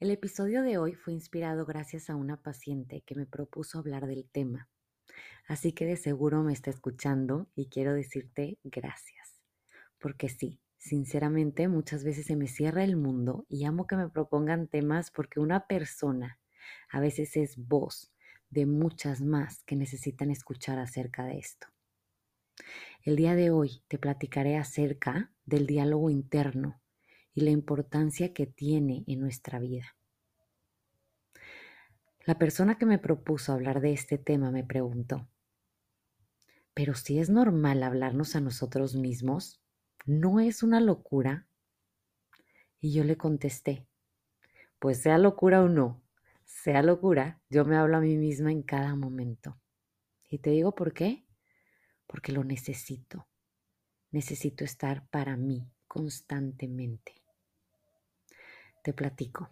El episodio de hoy fue inspirado gracias a una paciente que me propuso hablar del tema. Así que de seguro me está escuchando y quiero decirte gracias. Porque sí, sinceramente muchas veces se me cierra el mundo y amo que me propongan temas porque una persona a veces es voz de muchas más que necesitan escuchar acerca de esto. El día de hoy te platicaré acerca del diálogo interno y la importancia que tiene en nuestra vida. La persona que me propuso hablar de este tema me preguntó, ¿pero si es normal hablarnos a nosotros mismos? ¿No es una locura? Y yo le contesté, pues sea locura o no, sea locura, yo me hablo a mí misma en cada momento. Y te digo por qué, porque lo necesito. Necesito estar para mí constantemente. Te platico.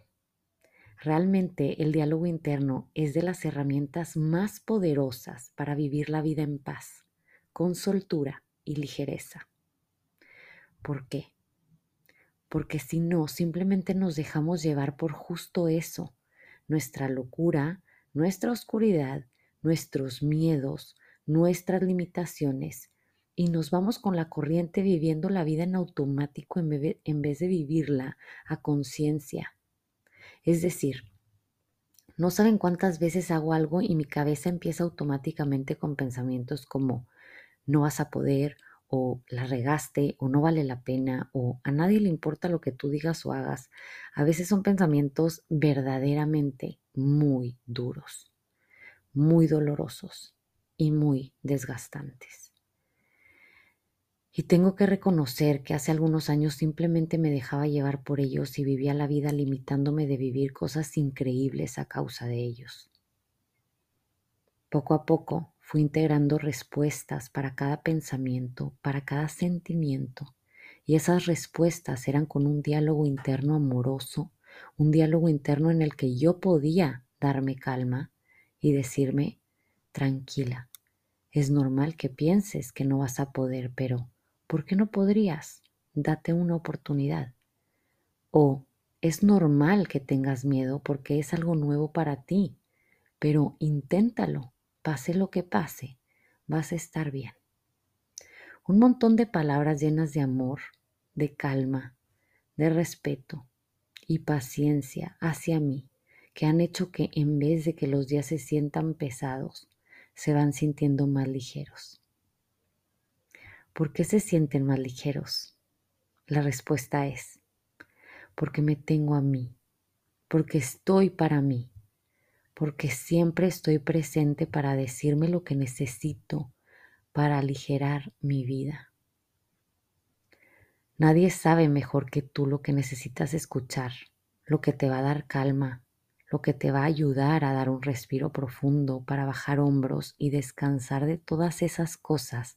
Realmente el diálogo interno es de las herramientas más poderosas para vivir la vida en paz, con soltura y ligereza. ¿Por qué? Porque si no, simplemente nos dejamos llevar por justo eso, nuestra locura, nuestra oscuridad, nuestros miedos, nuestras limitaciones, y nos vamos con la corriente viviendo la vida en automático en vez de vivirla a conciencia. Es decir, no saben cuántas veces hago algo y mi cabeza empieza automáticamente con pensamientos como no vas a poder o la regaste o no vale la pena o a nadie le importa lo que tú digas o hagas. A veces son pensamientos verdaderamente muy duros, muy dolorosos y muy desgastantes. Y tengo que reconocer que hace algunos años simplemente me dejaba llevar por ellos y vivía la vida limitándome de vivir cosas increíbles a causa de ellos. Poco a poco fui integrando respuestas para cada pensamiento, para cada sentimiento, y esas respuestas eran con un diálogo interno amoroso, un diálogo interno en el que yo podía darme calma y decirme, tranquila, es normal que pienses que no vas a poder, pero ¿por qué no podrías? Date una oportunidad. O es normal que tengas miedo porque es algo nuevo para ti, pero inténtalo, pase lo que pase, vas a estar bien. Un montón de palabras llenas de amor, de calma, de respeto y paciencia hacia mí, que han hecho que en vez de que los días se sientan pesados, se van sintiendo más ligeros. ¿Por qué se sienten más ligeros? La respuesta es, porque me tengo a mí, porque estoy para mí, porque siempre estoy presente para decirme lo que necesito para aligerar mi vida. Nadie sabe mejor que tú lo que necesitas escuchar, lo que te va a dar calma, lo que te va a ayudar a dar un respiro profundo para bajar hombros y descansar de todas esas cosas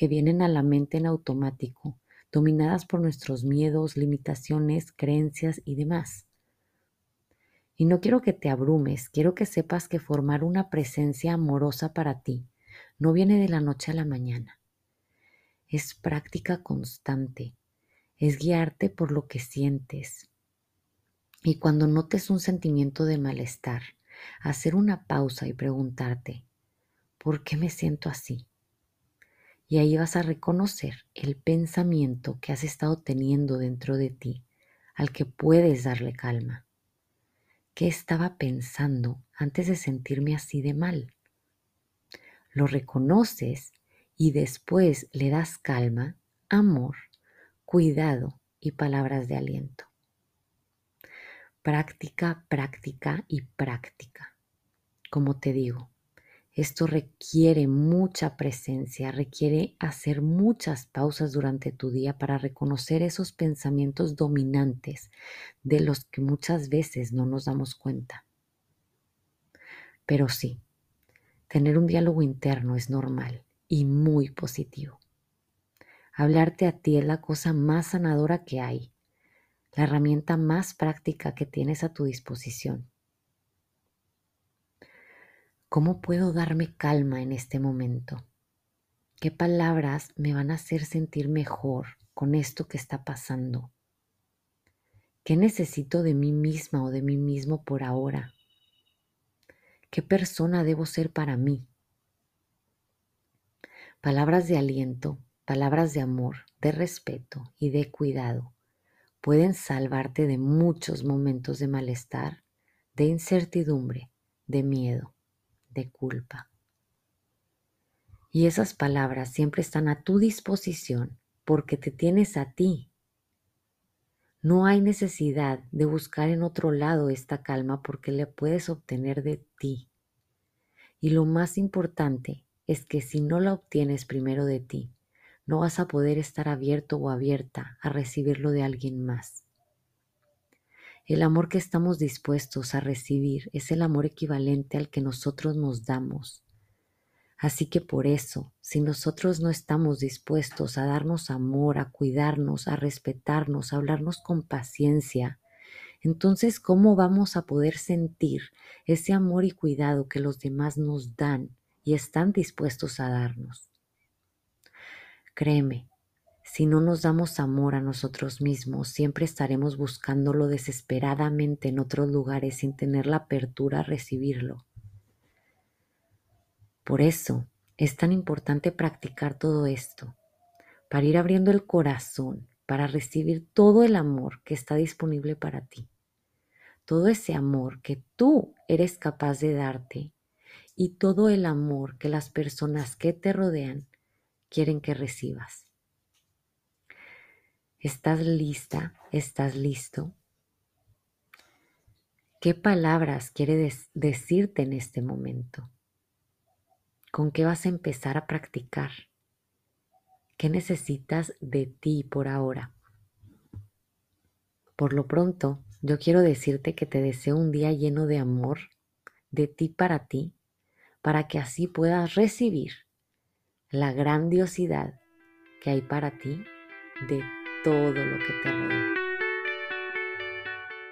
que vienen a la mente en automático, dominadas por nuestros miedos, limitaciones, creencias y demás. Y no quiero que te abrumes, quiero que sepas que formar una presencia amorosa para ti no viene de la noche a la mañana. Es práctica constante, es guiarte por lo que sientes. Y cuando notes un sentimiento de malestar, hacer una pausa y preguntarte, ¿por qué me siento así? Y ahí vas a reconocer el pensamiento que has estado teniendo dentro de ti, al que puedes darle calma. qué estaba pensando antes de sentirme así de mal. Lo reconoces y después le das calma, amor, cuidado y palabras de aliento. Práctica, práctica y práctica. Como te digo, esto requiere mucha presencia, requiere hacer muchas pausas durante tu día para reconocer esos pensamientos dominantes de los que muchas veces no nos damos cuenta. Pero sí, tener un diálogo interno es normal y muy positivo. Hablarte a ti es la cosa más sanadora que hay, la herramienta más práctica que tienes a tu disposición. ¿Cómo puedo darme calma en este momento? ¿Qué palabras me van a hacer sentir mejor con esto que está pasando? ¿Qué necesito de mí misma o de mí mismo por ahora? ¿Qué persona debo ser para mí? Palabras de aliento, palabras de amor, de respeto y de cuidado pueden salvarte de muchos momentos de malestar, de incertidumbre, de miedo de culpa. Y esas palabras siempre están a tu disposición porque te tienes a ti. No hay necesidad de buscar en otro lado esta calma porque la puedes obtener de ti. Y lo más importante es que si no la obtienes primero de ti, no vas a poder estar abierto o abierta a recibirlo de alguien más. El amor que estamos dispuestos a recibir es el amor equivalente al que nosotros nos damos. Así que por eso, si nosotros no estamos dispuestos a darnos amor, a cuidarnos, a respetarnos, a hablarnos con paciencia, entonces ¿cómo vamos a poder sentir ese amor y cuidado que los demás nos dan y están dispuestos a darnos? Créeme, si no nos damos amor a nosotros mismos, siempre estaremos buscándolo desesperadamente en otros lugares sin tener la apertura a recibirlo. Por eso es tan importante practicar todo esto, para ir abriendo el corazón, para recibir todo el amor que está disponible para ti. Todo ese amor que tú eres capaz de darte y todo el amor que las personas que te rodean quieren que recibas. ¿Estás lista? ¿Estás listo? ¿Qué palabras quiere decirte en este momento? ¿Con qué vas a empezar a practicar? ¿Qué necesitas de ti por ahora? Por lo pronto, yo quiero decirte que te deseo un día lleno de amor, de ti para ti, para que así puedas recibir la grandiosidad que hay para ti de todo lo que te rodea.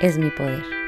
es mi poder.